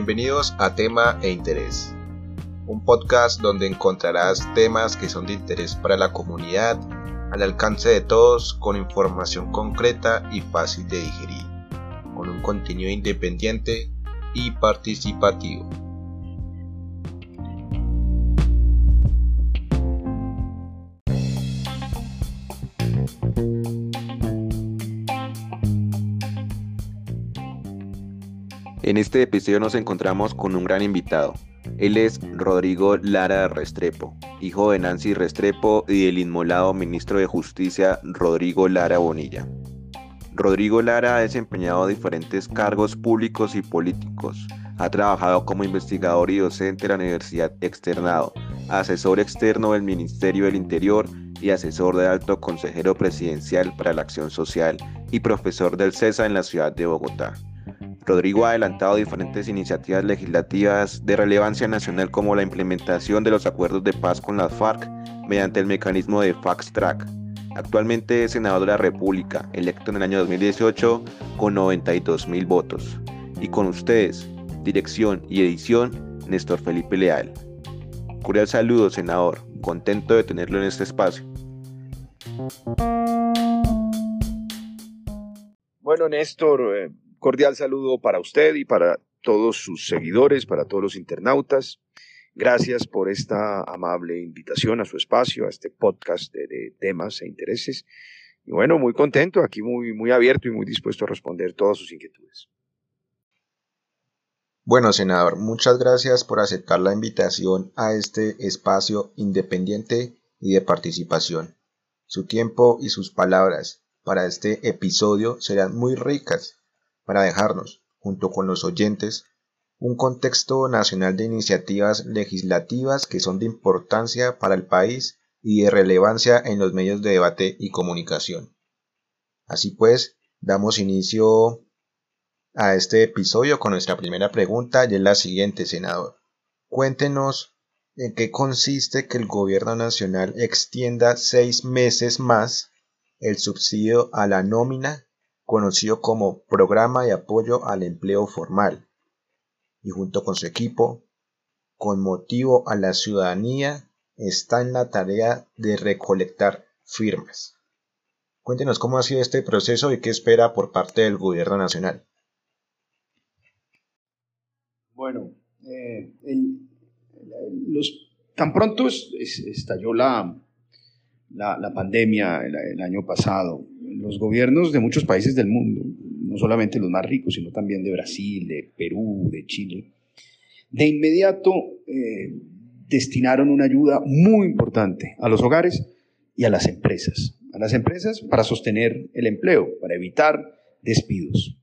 Bienvenidos a Tema e Interés, un podcast donde encontrarás temas que son de interés para la comunidad, al alcance de todos, con información concreta y fácil de digerir, con un contenido independiente y participativo. En este episodio nos encontramos con un gran invitado. Él es Rodrigo Lara Restrepo, hijo de Nancy Restrepo y del inmolado ministro de Justicia Rodrigo Lara Bonilla. Rodrigo Lara ha desempeñado diferentes cargos públicos y políticos. Ha trabajado como investigador y docente en la Universidad Externado, asesor externo del Ministerio del Interior y asesor de alto consejero presidencial para la acción social y profesor del CESA en la ciudad de Bogotá. Rodrigo ha adelantado diferentes iniciativas legislativas de relevancia nacional como la implementación de los acuerdos de paz con las FARC mediante el mecanismo de Fax Track. Actualmente es senador de la República, electo en el año 2018 con 92 mil votos. Y con ustedes, dirección y edición, Néstor Felipe Leal. Cordial saludo, senador. Contento de tenerlo en este espacio. Bueno, Néstor, eh, cordial saludo para usted y para todos sus seguidores, para todos los internautas. Gracias por esta amable invitación a su espacio, a este podcast de, temas e intereses. Y bueno, muy contento, aquí muy, muy abierto y muy dispuesto a responder todas sus inquietudes. Bueno, senador, muchas gracias por aceptar la invitación a este espacio independiente y de participación. Su tiempo y sus palabras para este episodio serán muy ricas para dejarnos, junto con los oyentes, un contexto nacional de iniciativas legislativas que son de importancia para el país y de relevancia en los medios de debate y comunicación. Así pues, damos inicio a este episodio con nuestra primera pregunta y es la siguiente, senador. Cuéntenos en qué consiste que el gobierno nacional extienda seis meses más el subsidio a la nómina conocido como Programa de Apoyo al Empleo Formal, y junto con su equipo, con motivo a la ciudadanía, está en la tarea de recolectar firmas. Cuéntenos cómo ha sido este proceso y qué espera por parte del Gobierno Nacional. Bueno, eh, tan pronto estalló la, la, pandemia el, año pasado, los gobiernos de muchos países del mundo, no solamente los más ricos, sino también de Brasil, de Perú, de Chile, de inmediato eh, destinaron una ayuda muy importante a los hogares y a las empresas. A las empresas para sostener el empleo, para evitar despidos.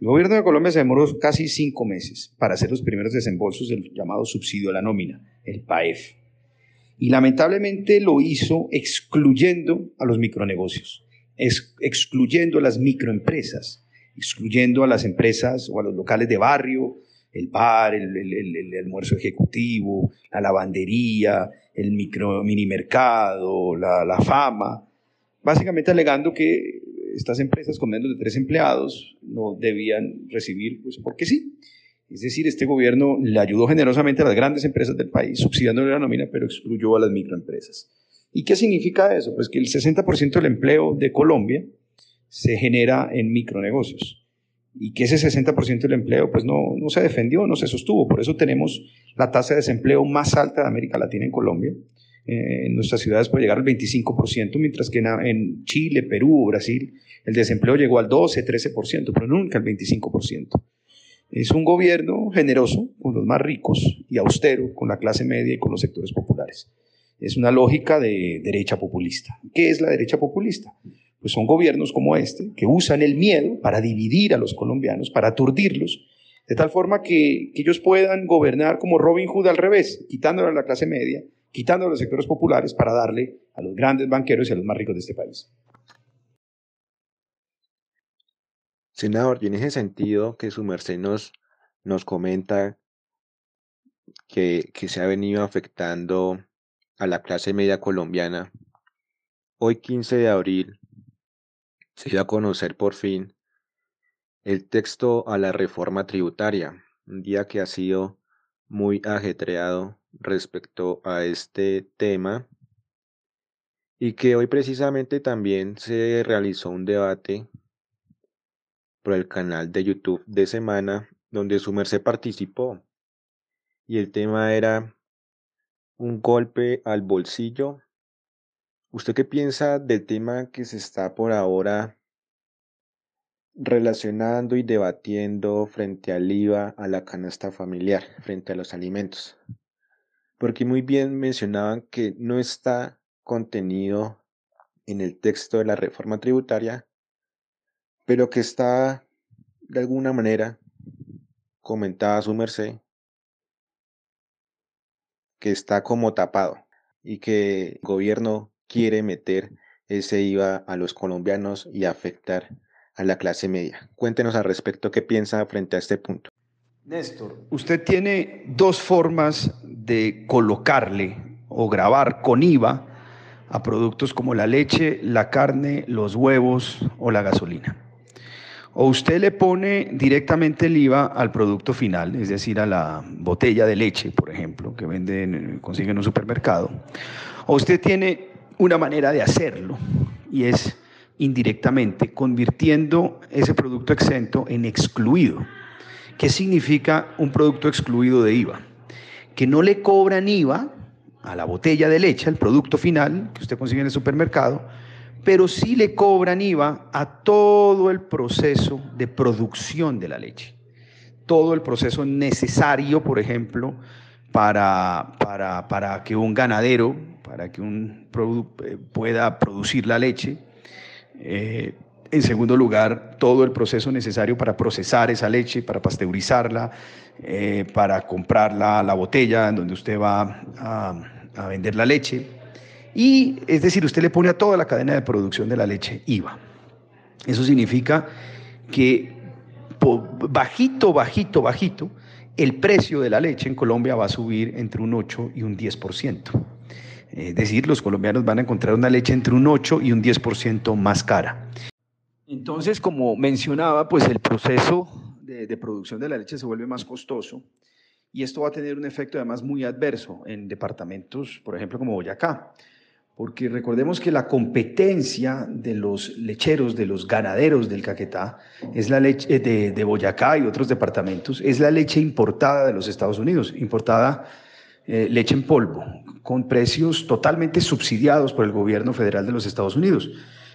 El gobierno de Colombia se demoró casi cinco meses para hacer los primeros desembolsos del llamado subsidio a la nómina, el PAEF. Y lamentablemente lo hizo excluyendo a los micronegocios excluyendo a las microempresas, excluyendo a las empresas o a los locales de barrio, el bar, el, almuerzo ejecutivo, la lavandería, el micro mini mercado, la, fama, básicamente alegando que estas empresas con menos de tres empleados no debían recibir, pues porque sí. Es decir, este gobierno le ayudó generosamente a las grandes empresas del país, subsidiándole la nómina, pero excluyó a las microempresas. ¿Y qué significa eso? Pues que el 60% del empleo de Colombia se genera en micronegocios y que ese 60% del empleo pues no, no, se defendió, no se sostuvo. Por eso tenemos la tasa de desempleo más alta de América Latina en Colombia. Eh, en nuestras ciudades puede llegar al 25%, mientras que en, en Chile, Perú, Brasil, el desempleo llegó al 12, 13%, pero nunca al 25%. Es un gobierno generoso con los más ricos y austero con la clase media y con los sectores populares es una lógica de derecha populista. ¿Qué es la derecha populista? Pues son gobiernos como este que usan el miedo para dividir a los colombianos, para aturdirlos, de tal forma que, ellos puedan gobernar como Robin Hood al revés, quitándole a la clase media, quitándole a los sectores populares para darle a los grandes banqueros y a los más ricos de este país. Senador, y en ese sentido que su merced nos, comenta que, que se ha venido afectando a la clase media colombiana. Hoy 15 de abril se dio a conocer por fin el texto a la reforma tributaria, un día que ha sido muy ajetreado respecto a este tema y que hoy precisamente también se realizó un debate por el canal de YouTube de semana donde su merced participó y el tema era un golpe al bolsillo. ¿Usted qué piensa del tema que se está por ahora relacionando y debatiendo frente al IVA a la canasta familiar, frente a los alimentos? Porque muy bien mencionaban que no está contenido en el texto de la reforma tributaria, pero que está de alguna manera comentaba su merced que está como tapado y que el gobierno quiere meter ese IVA a los colombianos y afectar a la clase media. Cuéntenos al respecto qué piensa frente a este punto. Néstor, usted tiene dos formas de colocarle o grabar con IVA a productos como la leche, la carne, los huevos o la gasolina. O usted le pone directamente el IVA al producto final, es decir, a la botella de leche, por ejemplo, que venden, consiguen en un supermercado. O usted tiene una manera de hacerlo y es indirectamente convirtiendo ese producto exento en excluido. ¿Qué significa un producto excluido de IVA? Que no le cobran IVA a la botella de leche, al producto final que usted consigue en el supermercado, pero sí le cobran IVA a todo el proceso de producción de la leche. Todo el proceso necesario, por ejemplo, para, para, que un ganadero, para que un eh, pueda producir la leche. Eh, en segundo lugar, todo el proceso necesario para procesar esa leche, para pasteurizarla, eh, para comprarla la botella en donde usted va a vender la leche. Y es decir, usted le pone a toda la cadena de producción de la leche IVA. Eso significa que bajito, bajito, bajito, el precio de la leche en Colombia va a subir entre un 8 y un 10%. Es decir, los colombianos van a encontrar una leche entre un 8 y un 10% más cara. Entonces, como mencionaba, pues el proceso de, de, producción de la leche se vuelve más costoso y esto va a tener un efecto además muy adverso en departamentos, por ejemplo, como Boyacá porque recordemos que la competencia de los lecheros, de los ganaderos del Caquetá, es la leche eh, de, Boyacá y otros departamentos, es la leche importada de los Estados Unidos, importada eh, leche en polvo, con precios totalmente subsidiados por el gobierno federal de los Estados Unidos.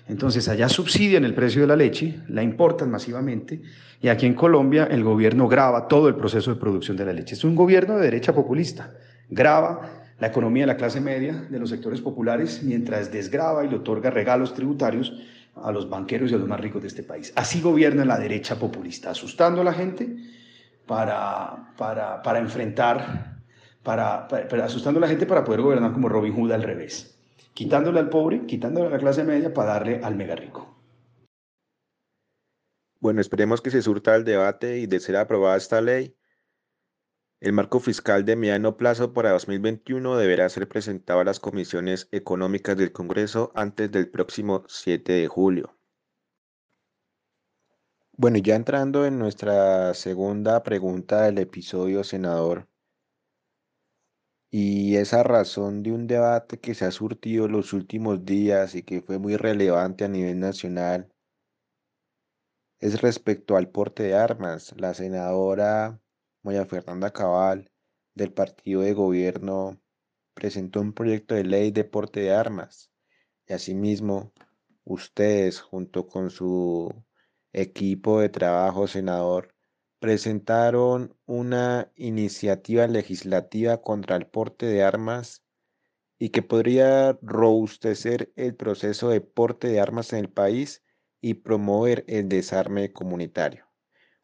Entonces allá subsidian el precio de la leche, la importan masivamente y aquí en Colombia el gobierno graba todo el proceso de producción de la leche. Es un gobierno de derecha populista, graba la economía de la clase media, de los sectores populares, mientras desgrava y le otorga regalos tributarios a los banqueros y a los más ricos de este país. Así gobierna la derecha populista, asustando a la gente para, para, para enfrentar, para, asustando a la gente para poder gobernar como Robin Hood al revés, quitándole al pobre, quitándole a la clase media para darle al mega rico. Bueno, esperemos que se surta el debate y de ser aprobada esta ley, el marco fiscal de mediano plazo para 2021 deberá ser presentado a las comisiones económicas del Congreso antes del próximo 7 de julio. Bueno, ya entrando en nuestra segunda pregunta del episodio, senador, y esa razón de un debate que se ha surtido los últimos días y que fue muy relevante a nivel nacional, es respecto al porte de armas. La senadora María Fernanda Cabal, del partido de gobierno, presentó un proyecto de ley de porte de armas. Y asimismo, ustedes, junto con su equipo de trabajo senador, presentaron una iniciativa legislativa contra el porte de armas y que podría robustecer el proceso de porte de armas en el país y promover el desarme comunitario.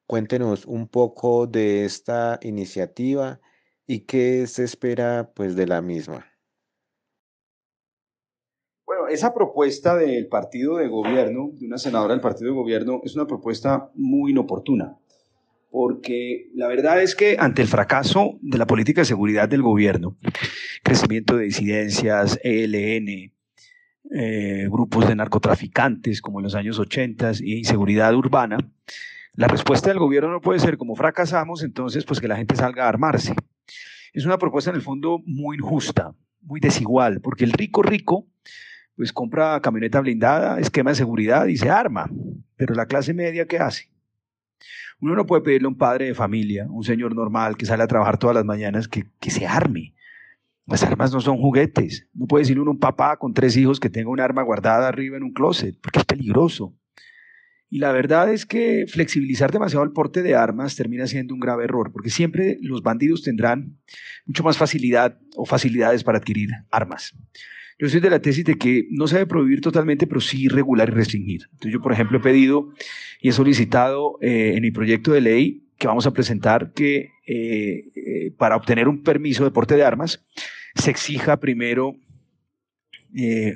Cuéntenos un poco de esta iniciativa y qué se espera pues de la misma. Bueno, esa propuesta del partido de gobierno, de una senadora del partido de gobierno, es una propuesta muy inoportuna, porque la verdad es que ante el fracaso de la política de seguridad del gobierno, crecimiento de disidencias, ELN, eh, grupos de narcotraficantes como en los años 80 y inseguridad urbana, La respuesta del gobierno no puede ser como fracasamos, entonces pues que la gente salga a armarse. Es una propuesta en el fondo muy injusta, muy desigual, porque el rico rico pues compra camioneta blindada, esquema de seguridad y se arma, pero la clase media ¿qué hace? Uno no puede pedirle a un padre de familia, un señor normal que sale a trabajar todas las mañanas, que, que se arme. Las armas no son juguetes. No puede decirle uno a un papá con tres hijos que tenga un arma guardada arriba en un closet, porque es peligroso. Y la verdad es que flexibilizar demasiado el porte de armas termina siendo un grave error, porque siempre los bandidos tendrán mucho más facilidad o facilidades para adquirir armas. Yo soy de la tesis de que no se debe prohibir totalmente, pero sí regular y restringir. Entonces yo, por ejemplo, he pedido y he solicitado eh, en mi proyecto de ley que vamos a presentar que eh, eh, para obtener un permiso de porte de armas se exija primero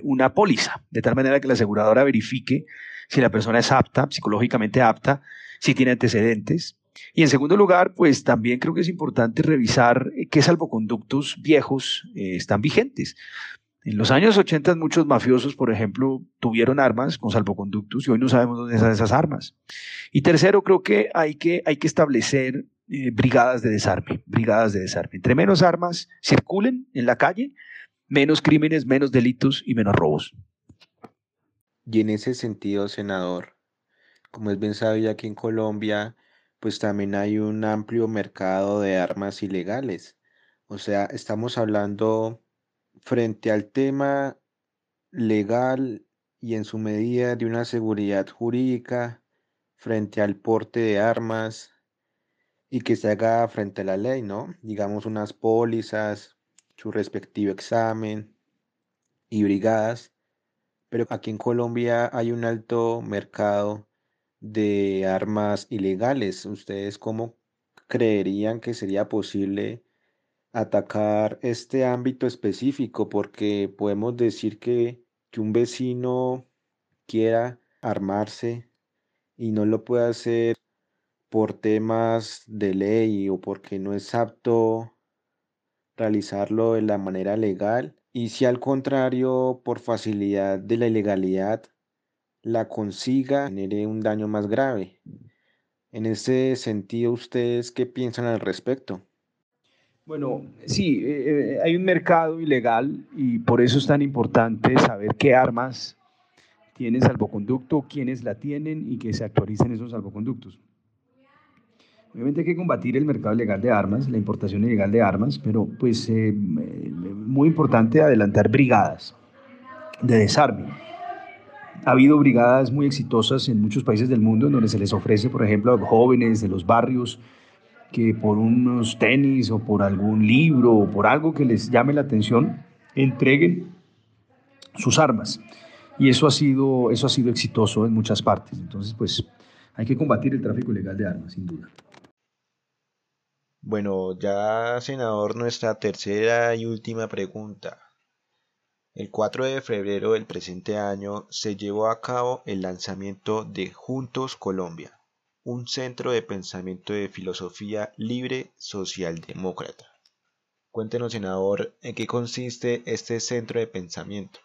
una póliza, de tal manera que la aseguradora verifique si la persona es apta, psicológicamente apta, si tiene antecedentes. Y en segundo lugar, pues también creo que es importante revisar qué salvoconductos viejos eh, están vigentes. En los años 80 muchos mafiosos, por ejemplo, tuvieron armas con salvoconductos y hoy no sabemos dónde están esas armas. Y tercero, creo que hay que, hay que establecer eh, brigadas de desarme, brigadas de desarme. Entre menos armas circulen en la calle, menos crímenes, menos delitos y menos robos. Y en ese sentido, senador, como es bien sabido aquí en Colombia, pues también hay un amplio mercado de armas ilegales. O sea, estamos hablando frente al tema legal y en su medida de una seguridad jurídica frente al porte de armas y que se haga frente a la ley, ¿no? Digamos unas pólizas, su respectivo examen y brigadas pero aquí en Colombia hay un alto mercado de armas ilegales. ¿Ustedes cómo creerían que sería posible atacar este ámbito específico? Porque podemos decir que, que un vecino quiera armarse y no lo puede hacer por temas de ley o porque no es apto realizarlo de la manera legal y si al contrario, por facilidad de la ilegalidad, la consiga, genere un daño más grave. En ese sentido, ¿ustedes qué piensan al respecto? Bueno, sí, eh, eh, hay un mercado ilegal y por eso es tan importante saber qué armas tiene salvoconducto, quiénes la tienen y que se actualicen esos salvoconductos. Obviamente hay que combatir el mercado ilegal de armas, la importación ilegal de armas, pero pues eh, muy importante adelantar brigadas de desarme. Ha habido brigadas muy exitosas en muchos países del mundo en donde se les ofrece, por ejemplo, a jóvenes de los barrios que por unos tenis o por algún libro o por algo que les llame la atención, entreguen sus armas. Y eso ha sido, eso ha sido exitoso en muchas partes. Entonces, pues hay que combatir el tráfico ilegal de armas, sin duda. Bueno, ya senador, nuestra tercera y última pregunta. El 4 de febrero del presente año se llevó a cabo el lanzamiento de Juntos Colombia, un centro de pensamiento de filosofía libre socialdemócrata. Cuéntenos, senador, en qué consiste este centro de pensamiento.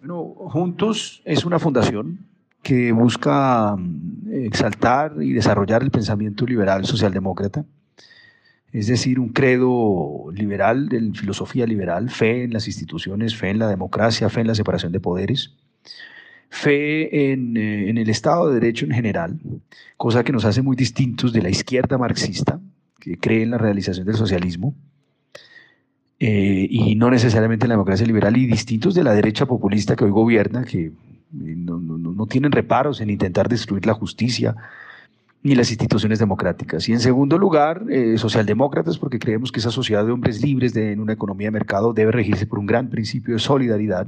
Bueno, Juntos es una fundación que busca mm, exaltar y desarrollar el pensamiento liberal socialdemócrata, es decir, un credo liberal, de filosofía liberal, fe en las instituciones, fe en la democracia, fe en la separación de poderes, fe en, eh, el Estado de Derecho en general, cosa que nos hace muy distintos de la izquierda marxista, que cree en la realización del socialismo, eh, y no necesariamente en la democracia liberal, y distintos de la derecha populista que hoy gobierna, que no, tienen reparos en intentar destruir la justicia ni las instituciones democráticas. Y en segundo lugar, eh, socialdemócratas, porque creemos que esa sociedad de hombres libres de, en una economía de mercado debe regirse por un gran principio de solidaridad,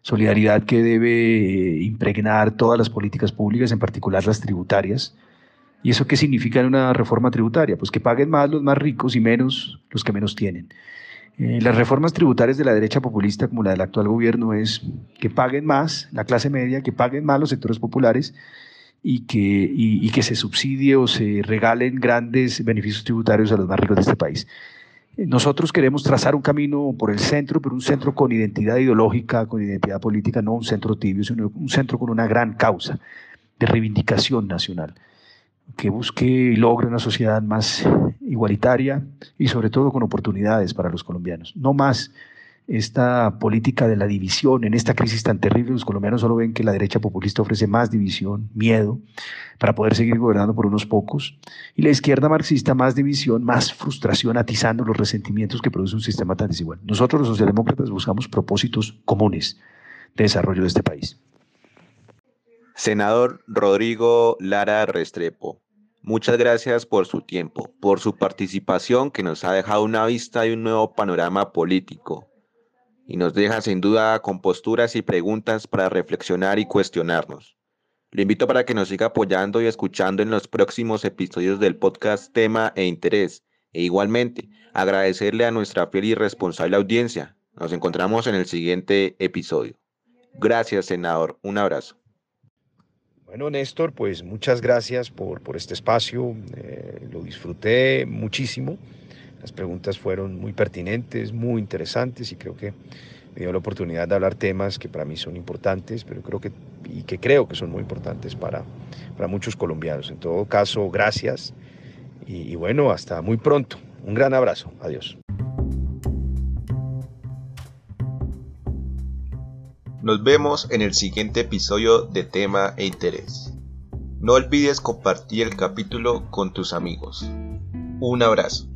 solidaridad que debe eh, impregnar todas las políticas públicas, en particular las tributarias. ¿Y eso qué significa en una reforma tributaria? Pues que paguen más los más ricos y menos los que menos tienen. Eh, las reformas tributarias de la derecha populista, como la del actual gobierno, es que paguen más la clase media, que paguen más los sectores populares y que, que se subsidie o se regalen grandes beneficios tributarios a los más ricos de este país. Eh, nosotros queremos trazar un camino por el centro, pero un centro con identidad ideológica, con identidad política, no un centro tibio, sino un centro con una gran causa. de reivindicación nacional, que busque y logre una sociedad más igualitaria y sobre todo con oportunidades para los colombianos. No más esta política de la división, en esta crisis tan terrible, los colombianos solo ven que la derecha populista ofrece más división, miedo, para poder seguir gobernando por unos pocos, y la izquierda marxista más división, más frustración, atizando los resentimientos que produce un sistema tan desigual. Nosotros los socialdemócratas buscamos propósitos comunes de desarrollo de este país. Senador Rodrigo Lara Restrepo, muchas gracias por su tiempo, por su participación que nos ha dejado una vista de un nuevo panorama político y nos deja sin duda con posturas y preguntas para reflexionar y cuestionarnos. Le invito para que nos siga apoyando y escuchando en los próximos episodios del podcast Tema e Interés. E igualmente, agradecerle a nuestra fiel y responsable audiencia. Nos encontramos en el siguiente episodio. Gracias, senador. Un abrazo. Bueno, Néstor, pues muchas gracias por, por este espacio. Eh, lo disfruté muchísimo. Las preguntas fueron muy pertinentes, muy interesantes y creo que me dio la oportunidad de hablar temas que para mí son importantes, pero creo que y que creo que son muy importantes para, para muchos colombianos. En todo caso, gracias y, y bueno, hasta muy pronto. Un gran abrazo. Adiós. Nos vemos en el siguiente episodio de Tema e Interés. No olvides compartir el capítulo con tus amigos. Un abrazo.